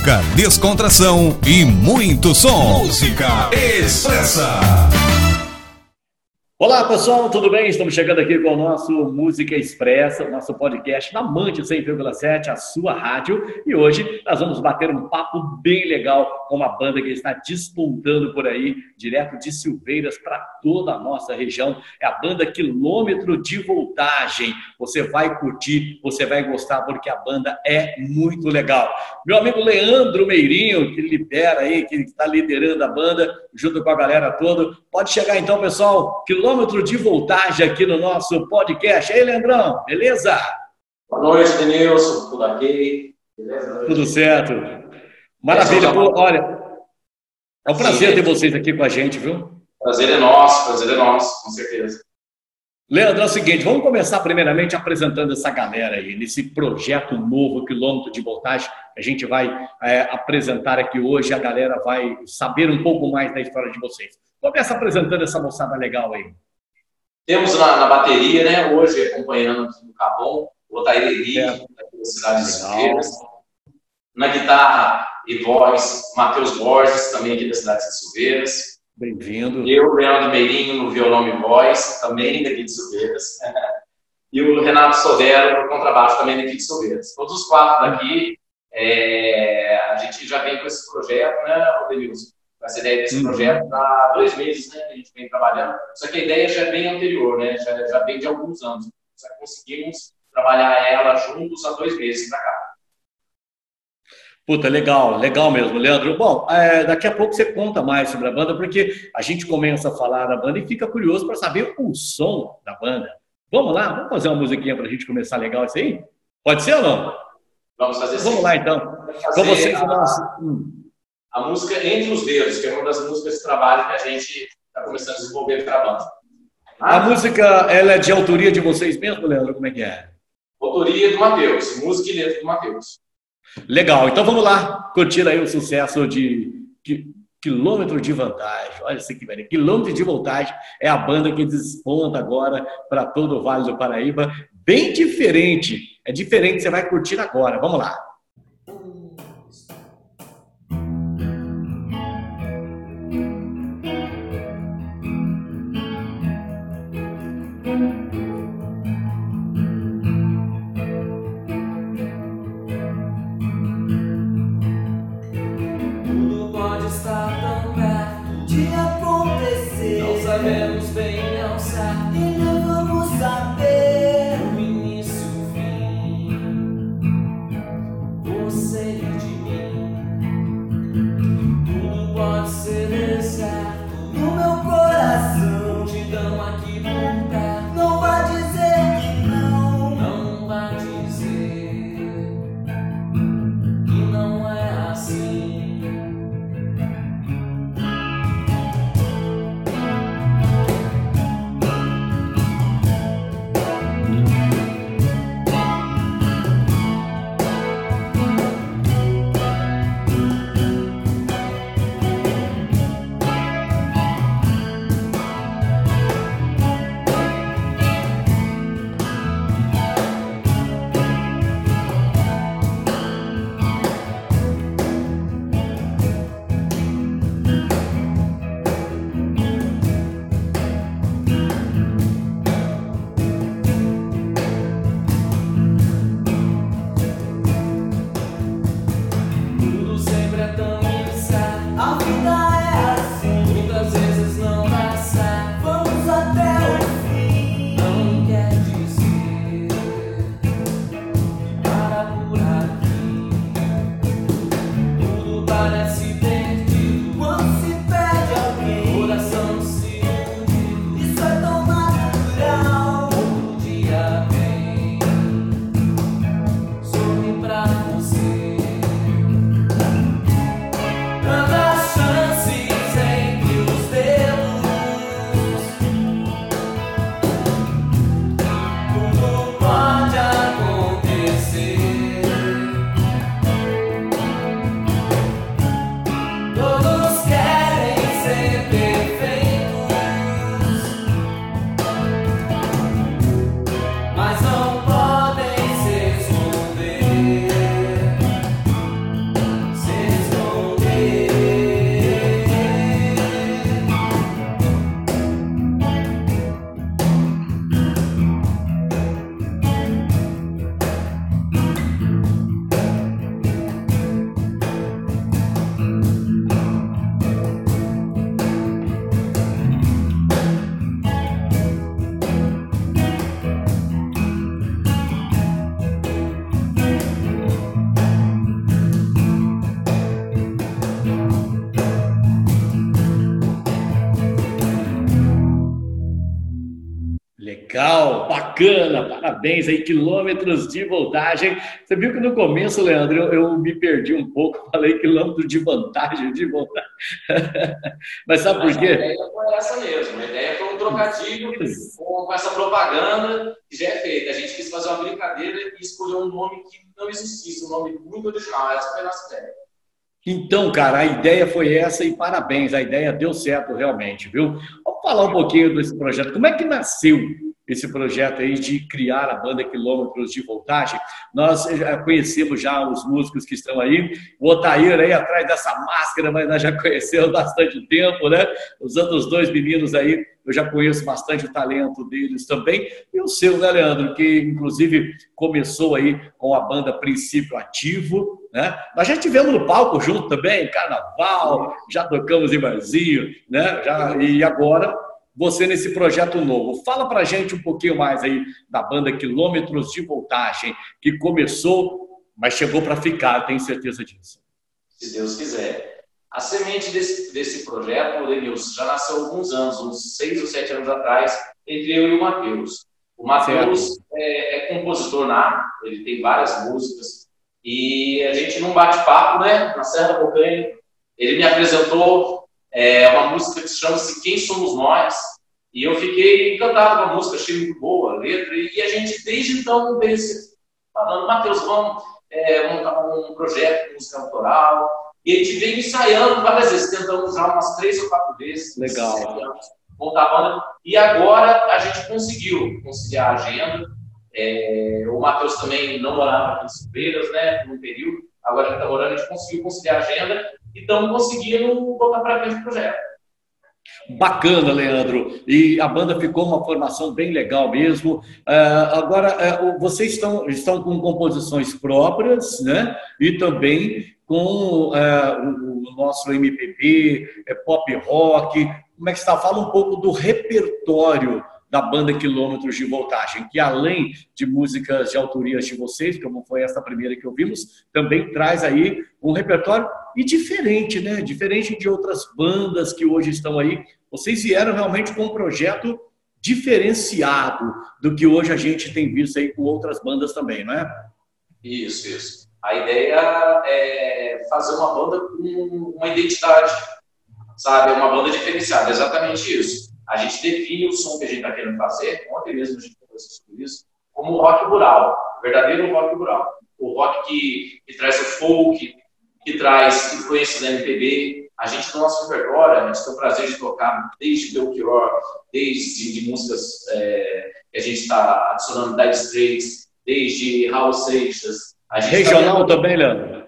música, descontração e muito som. Música Expressa. Olá pessoal, tudo bem? Estamos chegando aqui com o nosso Música Expressa, o nosso podcast na Mante 100,7, a sua rádio. E hoje nós vamos bater um papo bem legal com uma banda que está despontando por aí, direto de Silveiras para toda a nossa região. É a banda Quilômetro de Voltagem. Você vai curtir, você vai gostar, porque a banda é muito legal. Meu amigo Leandro Meirinho, que lidera aí, que está liderando a banda, junto com a galera toda. Pode chegar então, pessoal. Quilômetro quilômetro de voltagem aqui no nosso podcast. E aí, Leandrão, beleza? Boa noite, Denilson. Tudo ok? Beleza? Tudo certo. Maravilha. Pô, olha, é um prazer ter vocês aqui com a gente, viu? Prazer é nosso, prazer é nosso, com certeza. Leandro, é o seguinte, vamos começar primeiramente apresentando essa galera aí, nesse projeto novo, quilômetro de voltagem, que a gente vai é, apresentar aqui hoje, a galera vai saber um pouco mais da história de vocês. Começa apresentando essa moçada legal aí. Temos na, na bateria, né, hoje acompanhando aqui no Cabon, o Otair Henrique, é. da cidade de Silveiras. Na guitarra e voz, Matheus Borges, também aqui da cidade de Silveiras. Bem-vindo. Eu, Leandro Meirinho, no violão e voz, também daqui de Silveiras. e o Renato Sodero, no contrabaixo, também daqui de Silveiras. Todos os quatro daqui, é, a gente já vem com esse projeto, né, Denilson? Essa ideia desse uhum. projeto há dois meses, né, que a gente vem trabalhando. Só que a ideia já é bem anterior, né, já, já vem de alguns anos. Já conseguimos trabalhar ela juntos há dois meses para cá. Puta, legal, legal mesmo, Leandro. Bom, é, daqui a pouco você conta mais sobre a banda, porque a gente começa a falar da banda e fica curioso para saber o som da banda. Vamos lá, vamos fazer uma musiquinha para a gente começar legal isso aí? Pode ser ou não? Vamos fazer Vamos sim. lá então. Com vocês, o nosso. Hum a música Entre os Dedos, que é uma das músicas de trabalho que a gente está começando a desenvolver para a banda. A música ela é de autoria de vocês mesmo, Leandro? Como é que é? Autoria do Matheus, música e letra do Matheus. Legal, então vamos lá curtir aí o sucesso de Quilômetro de Vantagem. Olha isso aqui, velho. Quilômetro de Voltagem é a banda que desponta agora para todo o Vale do Paraíba. Bem diferente. É diferente, você vai curtir agora. Vamos lá. Bacana, parabéns aí, quilômetros de voltagem. Você viu que no começo, Leandro, eu, eu me perdi um pouco, falei quilômetros de vantagem, de voltagem. Mas sabe por quê? A ideia foi essa mesmo, a ideia foi um trocadilho com, com essa propaganda que já é feita. A gente quis fazer uma brincadeira e escolher um nome que não existisse, um nome muito original. Essa foi a nossa ideia. Então, cara, a ideia foi essa e parabéns, a ideia deu certo realmente, viu? Vamos falar um pouquinho desse projeto. Como é que nasceu esse projeto aí de criar a banda Quilômetros de Voltagem. Nós já conhecemos já os músicos que estão aí, o Otair aí atrás dessa máscara, mas nós já conhecemos bastante tempo, né? Os outros dois meninos aí, eu já conheço bastante o talento deles também. E o seu, né, Leandro, que inclusive começou aí com a banda Princípio Ativo, né? Nós já estivemos no palco junto também, carnaval, já tocamos em barzinho, né? Já, e agora você nesse projeto novo. Fala para gente um pouquinho mais aí da banda Quilômetros de Voltagem, que começou, mas chegou para ficar, tenho certeza disso. Se Deus quiser. A semente desse, desse projeto, Denilson, já nasceu há alguns anos, uns seis ou sete anos atrás, entre eu e o Matheus. O Matheus é, é, compositor nato, ele tem várias músicas, e a gente num bate-papo, né, na Serra da Bocanha, ele me apresentou é uma música que chama-se Quem Somos Nós. E eu fiquei encantado com a música, achei muito boa a letra. E a gente, desde então, veio falando, Matheus, vamos é, montar um projeto de música autoral. E a gente veio ensaiando várias vezes, tentamos já umas três ou quatro vezes. Legal. montar a banda. E agora a gente conseguiu conciliar a agenda. É, o Matheus também não morava aqui em Silveiras, né, por um período. Agora ele está morando, a gente conseguiu conciliar a agenda e estamos conseguindo botar para frente o projeto. Bacana, Leandro. E a banda ficou uma formação bem legal mesmo. Uh, agora, uh, vocês estão, estão com composições próprias, né? E também com uh, o nosso MPB, pop rock. Como é que está? Fala um pouco do repertório da banda Quilômetros de Voltagem, que além de músicas de autorias de vocês, como foi essa primeira que ouvimos, também traz aí um repertório e diferente, né? Diferente de outras bandas que hoje estão aí. Vocês vieram realmente com um projeto diferenciado do que hoje a gente tem visto aí com outras bandas também, não é? Isso, isso. A ideia é fazer uma banda com uma identidade, sabe? Uma banda diferenciada, exatamente isso a gente define o som que a gente está querendo fazer, ontem mesmo a gente conversou sobre isso, como rock rural, verdadeiro rock rural. O rock que, que traz o folk, que traz influência da MPB. A gente, no nosso repertório, a gente tem o prazer de tocar desde Belchior, desde de músicas é, que a gente está adicionando Dire Straits, desde Raul Seixas. Regional tá também, Leandro?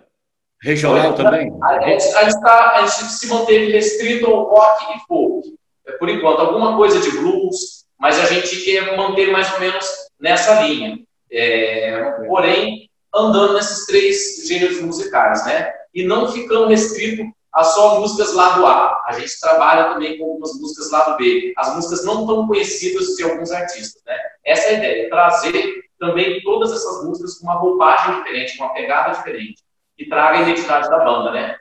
Regional também? A, a, gente tá, a gente se manteve restrito ao rock e folk por enquanto, alguma coisa de blues, mas a gente quer manter mais ou menos nessa linha. É, porém, andando nesses três gêneros musicais, né? E não ficando restrito a só músicas lado A. A gente trabalha também com algumas músicas lado B. As músicas não tão conhecidas de alguns artistas, né? Essa é a ideia, trazer também todas essas músicas com uma roupagem diferente, com uma pegada diferente, que traga a identidade da banda, né?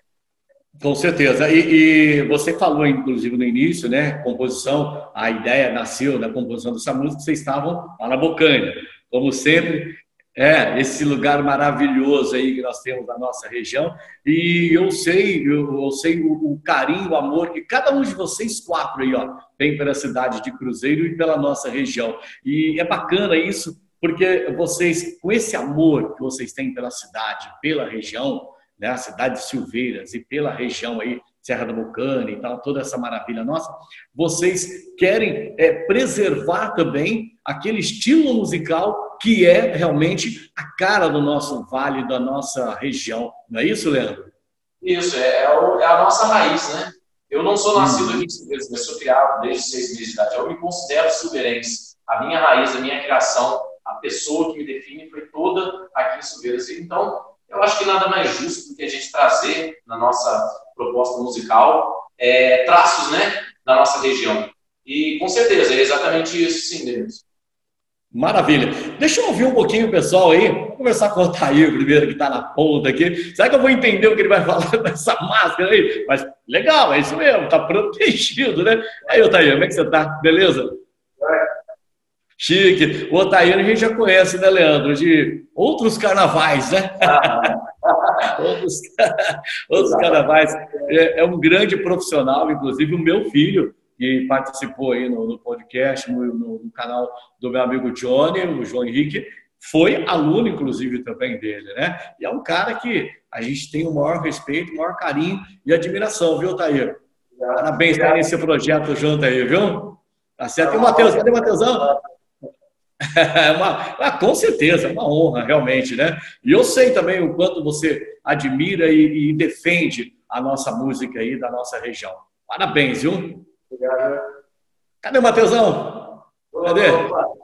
Com certeza. E, e, você falou, inclusive, no início, né? Composição, a ideia nasceu da composição dessa música, vocês estavam lá na Bocanha. Como sempre, é esse lugar maravilhoso aí que nós temos na nossa região. E eu sei, eu, eu sei o, o, carinho, o amor que cada um de vocês quatro aí, ó, tem pela cidade de Cruzeiro e pela nossa região. E é bacana isso, porque vocês, com esse amor que vocês têm pela cidade, pela região, né, a cidade de Silveiras e pela região aí, Serra do Bocane e tal, toda essa maravilha nossa, vocês querem é, preservar também aquele estilo musical que é realmente a cara do nosso vale, da nossa região. Não é isso, Leandro? Isso, é, é, é a nossa raiz, né? Eu não sou nascido aqui em Silveiras, mas sou criado desde seis meses de idade. Eu me considero silveirense. A minha raiz, a minha criação, a pessoa que me define foi toda aqui em Silveiras. Então, eu acho que nada mais justo do que a gente trazer na nossa proposta musical é, traços né, da nossa região. E com certeza, é exatamente isso, sim, Denis. Maravilha. Deixa eu ouvir um pouquinho o pessoal aí. Vou conversar com o primeiro, que está na ponta aqui. Será que eu vou entender o que ele vai falar dessa máscara aí? Mas legal, é isso mesmo, está protegido, né? Aí, Otair, como é que você está? Beleza? Chique. O Otaíra a gente já conhece, né, Leandro? De outros carnavais, né? outros, outros carnavais. É, é, um grande profissional, inclusive o meu filho, que participou aí no, no podcast, no, no, canal do meu amigo Johnny, o João Henrique, foi aluno, inclusive, também dele, né? E é um cara que a gente tem o maior respeito, o maior carinho e admiração, viu, Taíra? Parabéns por esse projeto junto aí, viu? Tá certo. E o Matheus, cadê o Matheusão? É uma, ah, com certeza, é uma honra, realmente, né? E eu sei também o quanto você admira e, e defende a nossa música aí da nossa região. Parabéns, viu? Obrigado. Cadê o Matheusão? Cadê?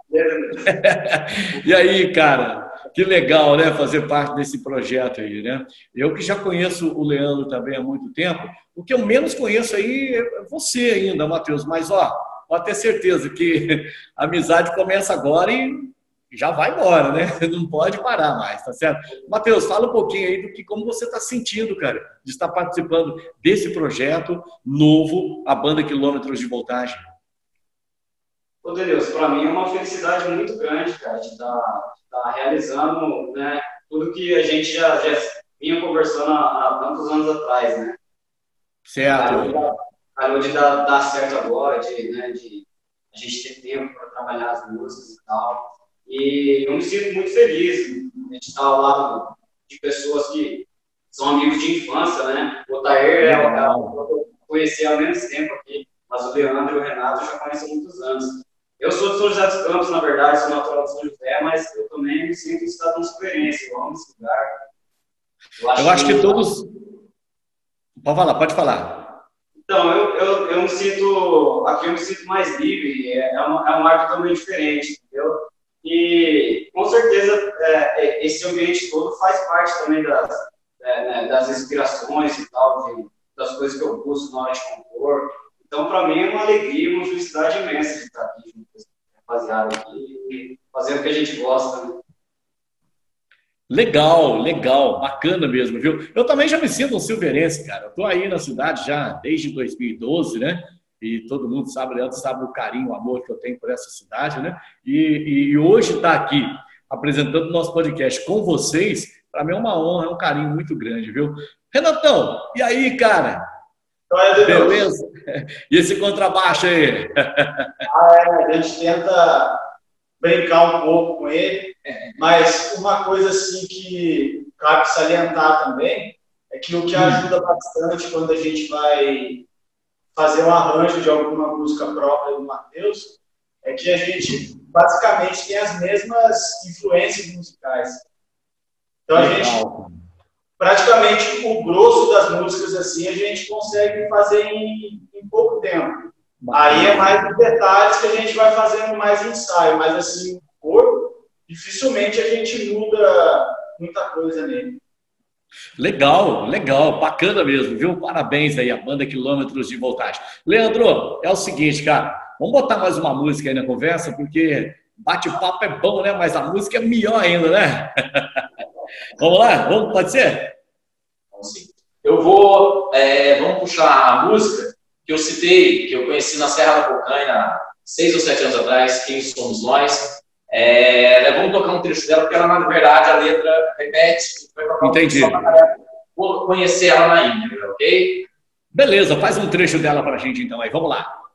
e aí, cara? Que legal, né? Fazer parte desse projeto aí, né? Eu que já conheço o Leandro também há muito tempo, o que eu menos conheço aí é você ainda, Matheus. Mas, ó, pode ter certeza que a amizade começa agora e já vai embora, né? Não pode parar mais, tá certo? Matheus, fala um pouquinho aí do que como você está sentindo, cara, de estar participando desse projeto novo, a banda Quilômetros de Voltagem. Ô, Deus, para mim é uma felicidade muito grande, cara, de estar tá, tá realizando né, tudo que a gente já, já vinha conversando há, há tantos anos atrás, né? Certo calhou de dar, dar certo agora, de, né, de a gente ter tempo para trabalhar as músicas e tal. E eu me sinto muito feliz de estar ao lado de pessoas que são amigos de infância, né? O Tair é o que eu conheci há menos tempo aqui, mas o Leandro e o Renato eu já conheço há muitos anos. Eu sou de São José dos Campos, na verdade, sou natural de São José, mas eu também me sinto em cidadão experiência, eu amo esse lugar. Eu acho, eu acho que, que todos. Pode falar, pode falar. Então, eu, eu, eu me sinto, aqui eu me sinto mais livre, é, é, uma, é um ar totalmente diferente, entendeu? E, com certeza, é, é, esse ambiente todo faz parte também das, é, né, das inspirações e tal, de, das coisas que eu busco na hora de compor. Então, para mim, é uma alegria, uma felicidade imensa de estar aqui junto com rapaziada aqui, fazendo o que a gente gosta, né? Legal, legal, bacana mesmo, viu? Eu também já me sinto um silverense, cara. Eu tô aí na cidade já desde 2012, né? E todo mundo sabe, Leandro sabe o carinho, o amor que eu tenho por essa cidade, né? E, e hoje estar tá aqui apresentando o nosso podcast com vocês, para mim é uma honra, é um carinho muito grande, viu? Renatão, e aí, cara? Beleza? E esse contrabaixo aí? Ah, é, a gente tenta brincar um pouco com ele, mas uma coisa assim que cabe salientar também é que o que ajuda bastante quando a gente vai fazer um arranjo de alguma música própria do Matheus é que a gente basicamente tem as mesmas influências musicais. Então a gente praticamente o grosso das músicas assim a gente consegue fazer em, em pouco tempo. Aí é mais os detalhes que a gente vai fazendo mais ensaio, mas assim, o corpo, dificilmente a gente muda muita coisa nele. Legal, legal, bacana mesmo, viu? Parabéns aí, a banda Quilômetros de Voltagem. Leandro, é o seguinte, cara, vamos botar mais uma música aí na conversa, porque bate-papo é bom, né? Mas a música é melhor ainda, né? vamos lá? Vamos, pode ser? Vamos sim. Eu vou, é, vamos puxar a música que eu citei, que eu conheci na Serra da Cocaina seis ou sete anos atrás, Quem Somos Nós. É, vamos tocar um trecho dela, porque ela, na verdade, a letra repete. Entendi. Vou conhecer ela na íntegra, ok? Beleza, faz um trecho dela para a gente então aí. Vamos lá.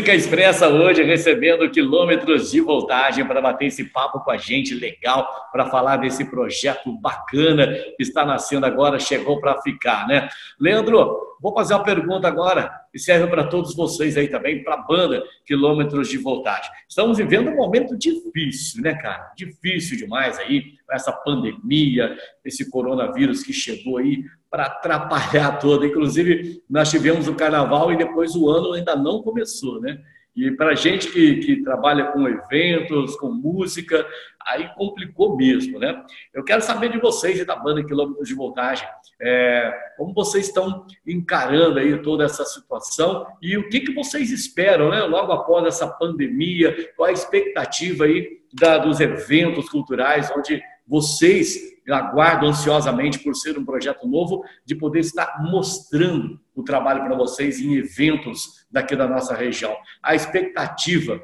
Música Expressa hoje recebendo quilômetros de voltagem para bater esse papo com a gente legal, para falar desse projeto bacana que está nascendo agora, chegou para ficar, né? Leandro, vou fazer uma pergunta agora e serve para todos vocês aí também, para a banda Quilômetros de Voltagem. Estamos vivendo um momento difícil, né, cara? Difícil demais aí, essa pandemia, esse coronavírus que chegou aí para atrapalhar todo. Inclusive, nós tivemos o carnaval e depois o ano ainda não começou, né? E para gente que, que trabalha com eventos, com música, aí complicou mesmo, né? Eu quero saber de vocês e da banda Quilômetros de Voltagem, é, como vocês estão encarando aí toda essa situação e o que, que vocês esperam, né? Logo após essa pandemia, qual a expectativa aí da, dos eventos culturais, onde vocês aguardo ansiosamente por ser um projeto novo, de poder estar mostrando o trabalho para vocês em eventos daqui da nossa região. A expectativa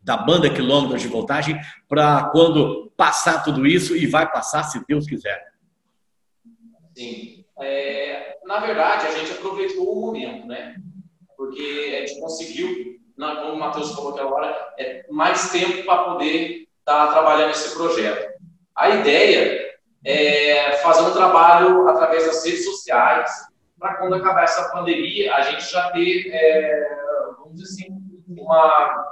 da banda Quilômetros de Voltagem para quando passar tudo isso e vai passar, se Deus quiser. Sim. É, na verdade, a gente aproveitou o momento, né? Porque a gente conseguiu, como o Matheus falou aquela hora, é, mais tempo para poder estar tá trabalhando esse projeto. A ideia é, fazer um trabalho através das redes sociais para quando acabar essa pandemia a gente já ter, é, vamos dizer assim, uma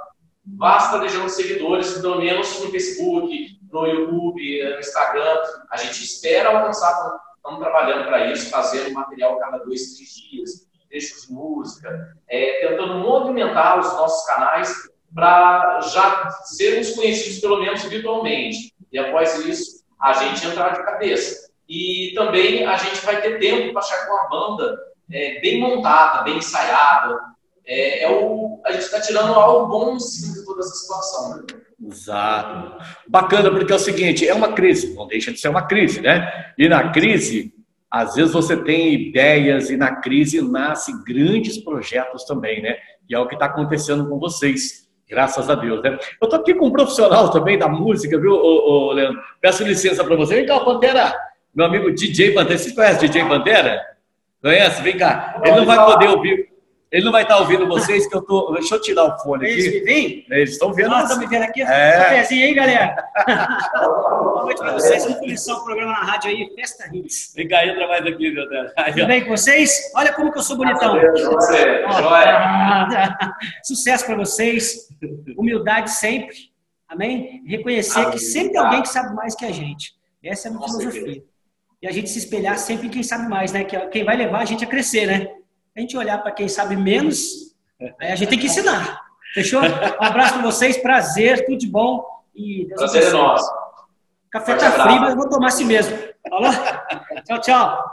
vasta legião de seguidores, pelo menos no Facebook, no YouTube, no Instagram. A gente espera alcançar, estamos trabalhando para isso, fazendo material cada dois, três dias, trechos de música, é, tentando movimentar os nossos canais para já sermos conhecidos pelo menos virtualmente. E após isso, a gente entrar de cabeça. E também a gente vai ter tempo para achar com a banda é, bem montada, bem ensaiada. É, é o, a gente está tirando algo bom de toda essa situação. Né? Exato. Bacana, porque é o seguinte, é uma crise, não deixa de ser uma crise, né? E na crise, às vezes você tem ideias e na crise nascem grandes projetos também, né? E é o que está acontecendo com vocês. Graças a Deus, né? Eu estou aqui com um profissional também da música, viu, ô, ô, Leandro? Peço licença para você. Vem cá, Pantera, meu amigo DJ Pantera. Você conhece DJ Pantera? Conhece? Vem cá. Ele não vai poder ouvir. Ele não vai estar ouvindo vocês, que eu tô. Deixa eu tirar o fone aqui. Eles me veem? Eles estão vendo. Nossa, estão me vendo aqui? É. Cafézinho aí, galera. Boa noite para vocês. Vamos começar o programa na rádio aí, Festa Hits. Vem cá, entra mais aqui, meu Deus. Tudo bem com vocês? Olha como que eu sou bonitão. Você, joia. Sucesso para vocês. Humildade sempre. Amém? Reconhecer Amém. que sempre tem alguém que sabe mais que a gente. Essa é a minha filosofia. E a gente se espelhar sempre em quem sabe mais, né? Que é quem vai levar a gente a crescer, né? A gente olhar para quem sabe menos, aí a gente tem que ensinar. Fechou? Um abraço para vocês, prazer, tudo de bom. E Deus Prazer é nosso. Café tá frio, mas eu vou tomar assim mesmo. Falou? Tchau, tchau.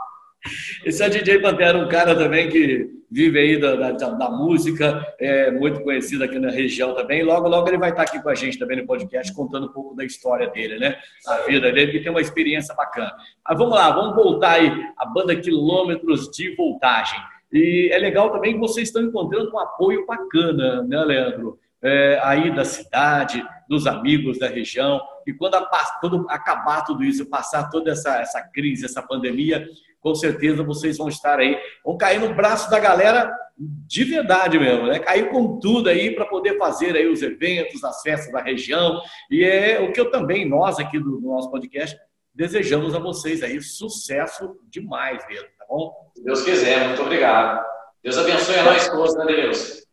Esse é o DJ Pantera, um cara também que vive aí da, da, da música, é muito conhecido aqui na região também. Logo, logo ele vai estar aqui com a gente também no podcast, contando um pouco da história dele, né? A vida dele, que tem uma experiência bacana. Mas vamos lá, vamos voltar aí, a banda Quilômetros de Voltagem. E é legal também que vocês estão encontrando um apoio bacana, né, Leandro? É, aí da cidade, dos amigos da região. E quando, a- quando acabar tudo isso, passar toda essa, essa crise, essa pandemia, com certeza vocês vão estar aí, vão cair no braço da galera de verdade mesmo, né? Cair com tudo aí para poder fazer aí os eventos, as festas da região. E é o que eu também, nós aqui do, do nosso podcast, desejamos a vocês aí sucesso demais mesmo, tá bom? Se Deus quiser, muito obrigado. Deus abençoe a nós todos, né, Deus?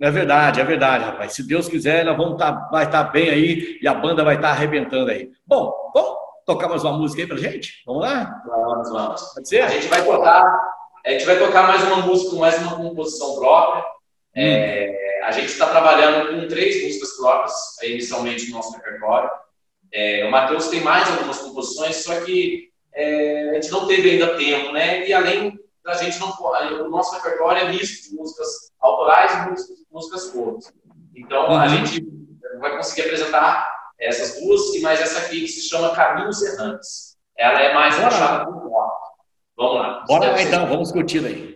É verdade, é verdade, rapaz. Se Deus quiser, nós vamos tá, vai estar bem aí e a banda vai estar arrebentando aí. Bom, vamos tocar mais uma música aí pra gente? Vamos lá? Vamos, vamos. Pode A ser? gente vai tocar, a gente vai tocar mais uma música, mais uma composição própria. É, a gente está trabalhando com três músicas próprias, inicialmente no nosso repertório. É, o Matheus tem mais algumas composições, só que é, a gente não teve ainda tempo, né? E além da gente não, o nosso repertório é misto de músicas autorais e músicas, músicas covers. Então a Uhum. gente vai conseguir apresentar essas duas e mais essa aqui que se chama Caminhos Errantes. Ela é mais Bora puxada pro rock. Vamos lá. Bora lá então, vamos curtir aí.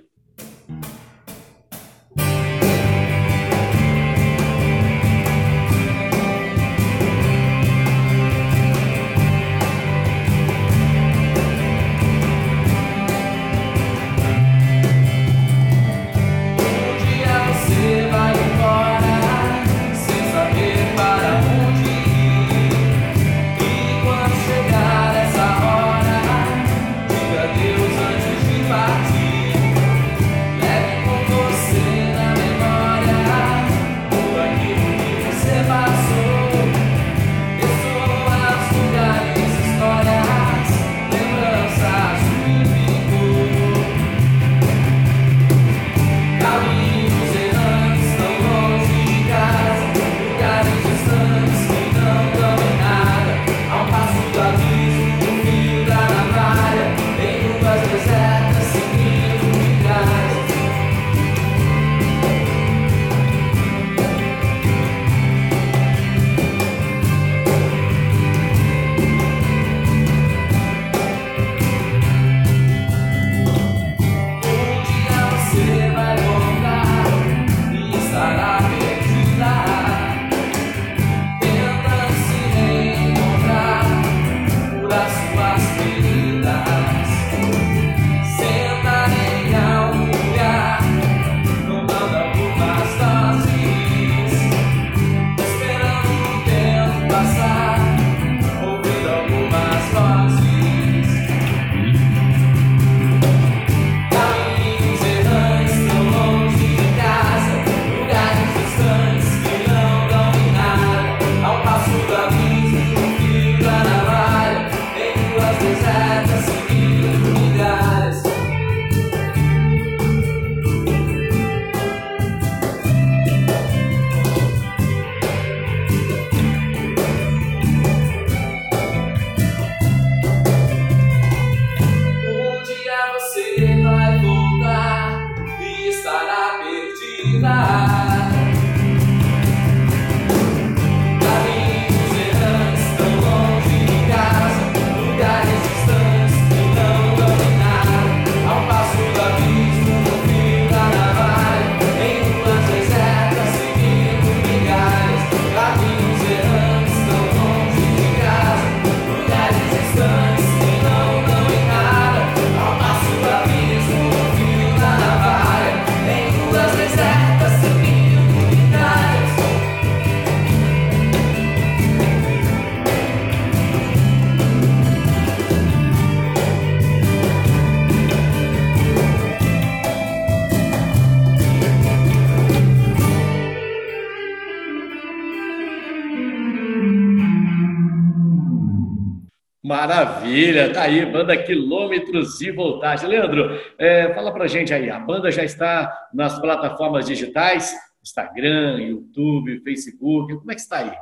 Maravilha, tá aí, banda Quilômetros de Voltagem. Leandro, é, fala pra gente aí, a banda já está nas plataformas digitais, Instagram, YouTube, Facebook, como é que está aí?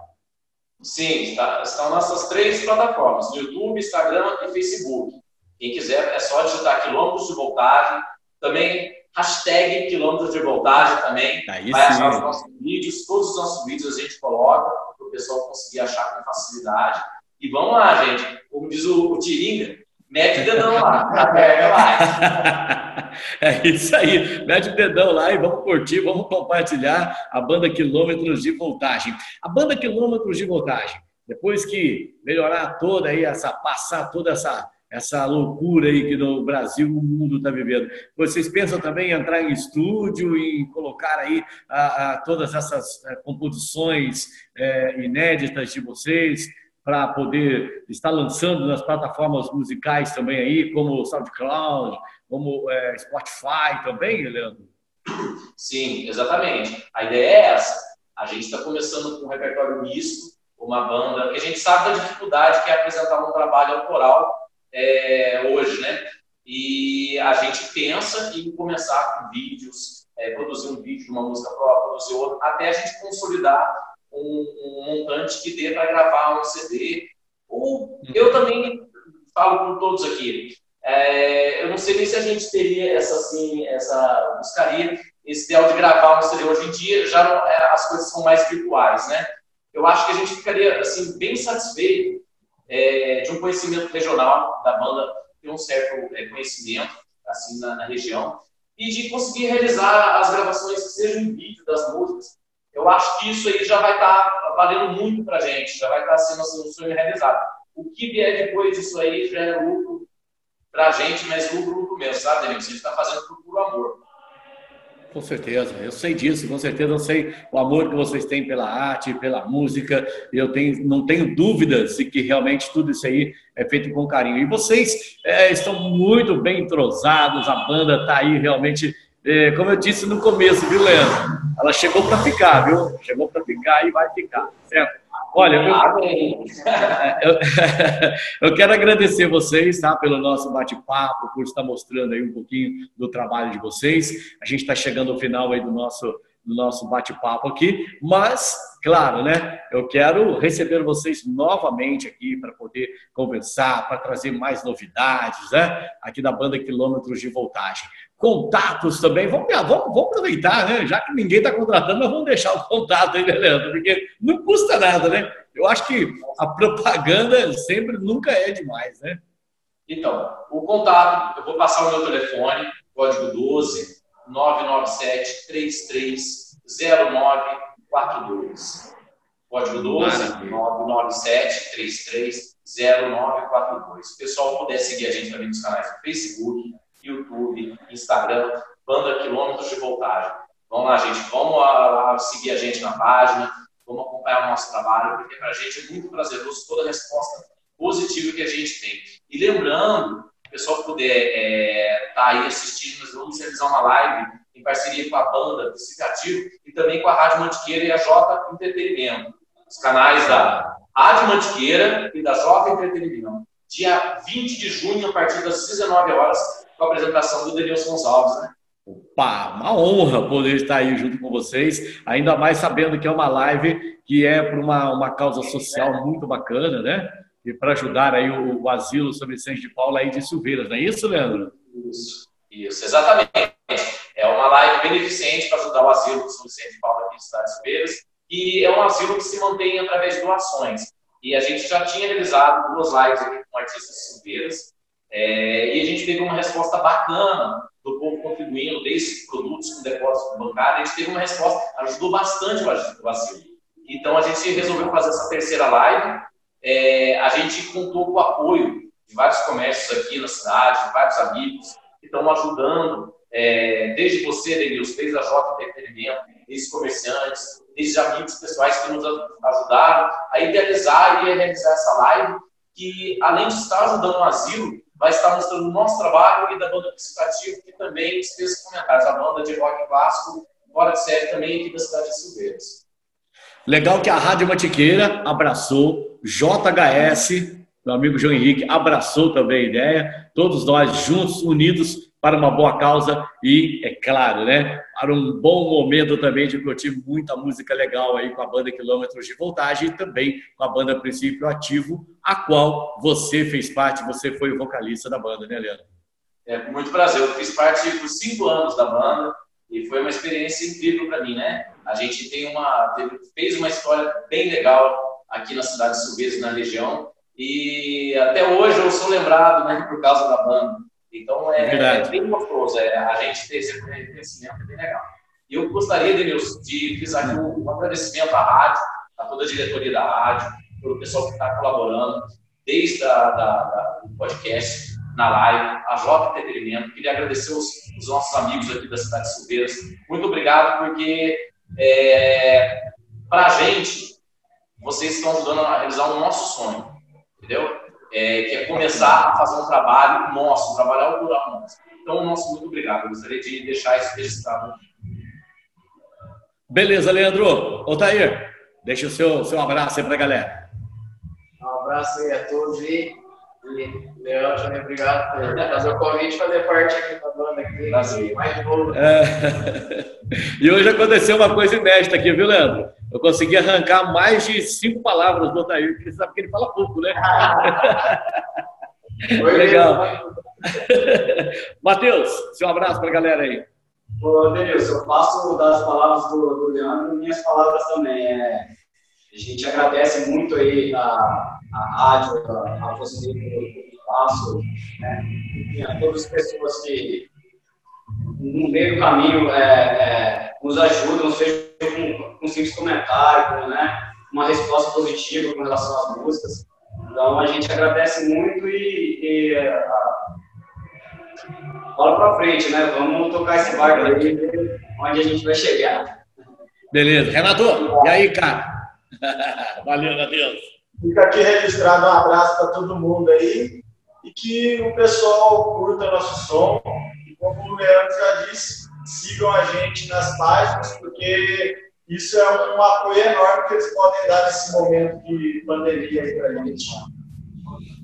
Sim, está, estão nessas três plataformas, YouTube, Instagram e Facebook. Quem quiser, é só digitar Quilômetros de Voltagem, também hashtag Quilômetros de Voltagem também, aí vai sim. achar os nossos vídeos, todos os nossos vídeos a gente coloca, para o pessoal conseguir achar com facilidade. E vamos lá, gente. Como diz o, o Tiringa, mete o dedão lá, aperta lá. É isso aí, mete o dedão lá e vamos curtir, vamos compartilhar a banda Quilômetros de Voltagem. A banda Quilômetros de Voltagem, depois que melhorar toda aí, essa, passar toda essa, essa loucura aí que no Brasil o mundo está vivendo, vocês pensam também em entrar em estúdio e colocar aí a, a, todas essas a, composições é, inéditas de vocês? Para poder estar lançando nas plataformas musicais também aí, como SoundCloud, como é, Spotify também, Leandro? Sim, exatamente. A ideia é essa. A gente está começando com um repertório misto, uma banda, que a gente sabe da dificuldade que é apresentar um trabalho autoral é, hoje, né? E a gente pensa em começar com vídeos, é, produzir um vídeo de uma música própria, produzir outro, até a gente consolidar um, montante que dê para gravar um CD. Ou eu também falo com todos aqui. É, eu não sei nem se a gente teria essa assim, essa buscaria esse ideal de gravar um CD hoje em dia. Já não, é, as coisas são mais virtuais, né? Eu acho que a gente ficaria assim bem satisfeito é, de um conhecimento regional da banda, ter um certo é, conhecimento assim na, na região e de conseguir realizar as gravações que sejam em vídeo das músicas eu acho que isso aí já vai estar tá valendo muito para a gente, já vai estar tá sendo um sonho realizado. O que vier depois disso aí já é lucro para a gente, mas lucro, lucro mesmo, sabe, Denilson? A gente está fazendo por puro amor. Com certeza, eu sei disso, com certeza eu sei o amor que vocês têm pela arte, pela música, eu tenho, não tenho dúvidas de que realmente tudo isso aí é feito com carinho. E vocês é, estão muito bem entrosados, a banda está aí realmente é, como eu disse no começo, viu, Leandro? Ela chegou para ficar, viu? Chegou para ficar e vai ficar, certo? Olha, eu, eu, eu, quero agradecer vocês, tá, pelo nosso bate-papo, por estar mostrando aí um pouquinho do trabalho de vocês. A gente está chegando ao final aí do nosso do nosso bate-papo aqui, mas, claro, né, eu quero receber vocês novamente aqui para poder conversar, para trazer mais novidades, né, aqui da banda Quilômetros de Voltagem contatos também. Vamos, vamos, vamos aproveitar, né? Já que ninguém está contratando, nós vamos deixar o contato aí, né, Leandro? Porque não custa nada, né? Eu acho que a propaganda sempre nunca é demais, né? Então, o contato, eu vou passar o meu telefone, código 12 997 33 0942. Código 12 997 33 0942. Se o pessoal puder seguir a gente também nos canais do Facebook, YouTube, Instagram, Banda Quilômetros de Voltagem. Vamos lá, gente, vamos lá, seguir a gente na página, vamos acompanhar o nosso trabalho, porque para a gente é muito prazeroso toda a resposta positiva que a gente tem. E lembrando, o pessoal que puder estar é, tá aí assistindo, nós vamos realizar uma live em parceria com a banda Psicativo e também com a Rádio Mantiqueira e a J Entretenimento. Os canais da Rádio Mantiqueira e da J Entretenimento. Dia 20 de junho, a partir das 19 horas, com a apresentação do Denilson Gonçalves, né? Opa, uma honra poder estar aí junto com vocês, ainda mais sabendo que é uma live que é para uma, uma causa social muito bacana, né? E para ajudar aí o, o asilo São Vicente de Paula aí de Silveiras, não é isso, Leandro? Isso, isso, exatamente. É uma live beneficente para ajudar o asilo São Vicente de Paula aqui Cidade de Silveiras, e é um asilo que se mantém através de doações. E a gente já tinha realizado duas lives aqui com artistas de Silveiras, é, e a gente teve uma resposta bacana do povo contribuindo, desde produtos com depósito bancário, a gente teve uma resposta, ajudou bastante o vacilo. Então a gente resolveu fazer essa terceira live. É, a gente contou com o apoio de vários comércios aqui na cidade, de vários amigos que estão ajudando, é, desde você, Denilson, desde a J Entretenimento, desde comerciantes, desde amigos pessoais que nos ajudaram a idealizar e a realizar essa live, que além de estar ajudando o asilo, vai estar mostrando o nosso trabalho e da banda Participativo, que também fez comentários. A banda de rock clássico, fora de série, também aqui da cidade de Silveiras. Legal que a Rádio Matiqueira abraçou, JHS, meu amigo João Henrique abraçou também a ideia, todos nós juntos, unidos para uma boa causa e, é claro, né, para um bom momento também de curtir muita música legal aí com a banda Quilômetros de Voltagem e também com a banda Princípio Ativo, a qual você fez parte, você foi o vocalista da banda, né, Leandro? É, com muito prazer. Eu fiz parte por cinco anos da banda e foi uma experiência incrível para mim, né? A gente tem uma, fez uma história bem legal aqui na cidade de Silvestre, na região, e até hoje eu sou lembrado né, por causa da banda. Então é, é bem gostoso, é, a gente ter esse reconhecimento é bem legal. E eu gostaria, Denilson, de frisar aqui um, agradecimento à rádio, a toda a diretoria da rádio, pelo pessoal que está colaborando, desde a, da, da, do podcast, na live, a Jota Entretenimento. Queria agradecer os, os, nossos amigos aqui da cidade de Silveiras. Muito obrigado, porque é, para a gente, vocês estão ajudando a realizar o nosso sonho, entendeu? É, que é começar a fazer um trabalho nosso, um trabalho autoral nosso. Então, nosso muito obrigado. Eu gostaria de deixar isso registrado. Beleza, Leandro. Otair, deixa o seu, seu abraço aí para a galera. Um abraço aí a todos e, e Leandro, também obrigado por fazer o convite fazer parte aqui da banda aqui. Brasil. Mais novo. É... E hoje aconteceu uma coisa inédita aqui, viu, Leandro? Eu consegui arrancar mais de cinco palavras do Otair, porque sabe que ele fala pouco, né? Legal. Matheus, seu abraço para a galera aí. Ô, Denilson, eu passo das palavras do, do Leandro minhas palavras também. É, a gente agradece muito aí a, a rádio, a, a você pelo espaço, né? e a todas as pessoas que no meio do caminho é, é, nos ajudam, seja com, com um simples comentário, com, né, uma resposta positiva com relação às músicas. Então a gente agradece muito e, e a, bola para frente, né? Vamos tocar esse barco aí, onde a gente vai chegar. Beleza. Renato, e aí, cara? Valeu, meu Deus. Fica aqui registrado um abraço para todo mundo aí e que o pessoal curta nosso som como o Leandro já disse, sigam a gente nas páginas, porque isso é um apoio enorme que eles podem dar nesse momento de pandemia aí para a gente.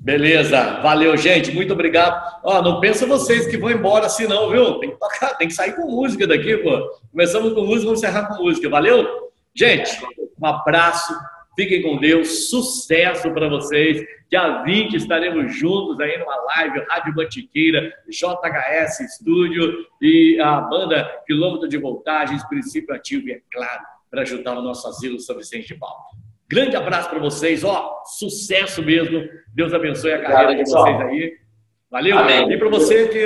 Beleza, valeu, gente, muito obrigado. Ó, não pensa vocês que vão embora assim não, viu? Tem que tocar, tem que sair com música daqui, pô. Começamos com música, vamos encerrar com música, valeu? Gente, um abraço, fiquem com Deus, sucesso para vocês. Dia 20 estaremos juntos aí numa live Rádio Mantiqueira, JHS Estúdio e a banda Quilômetro de Voltagens, Princípio Ativo e, é claro, para ajudar o nosso asilo São Vicente de Paulo. Grande abraço para vocês, ó, sucesso mesmo. Deus abençoe a carreira de vocês aí. Valeu? Amém. E para você que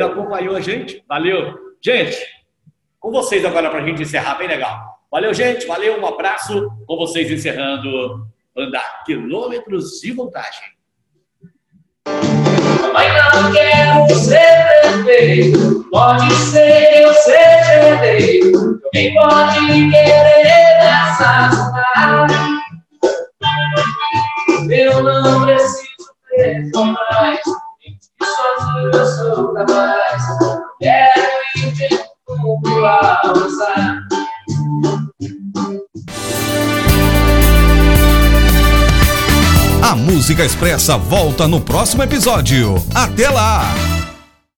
acompanhou a gente, valeu. Gente, com vocês agora para a gente encerrar, bem legal. Valeu, gente, valeu, um abraço. Com vocês encerrando andar quilômetros de voltagem. Mas não quero ser perfeito, pode ser que eu seja herdeiro. Quem pode querer cidade? Eu não preciso ter mais, sozinho eu sou capaz. Quero ir de tudo A Música Expressa volta no próximo episódio. Até lá!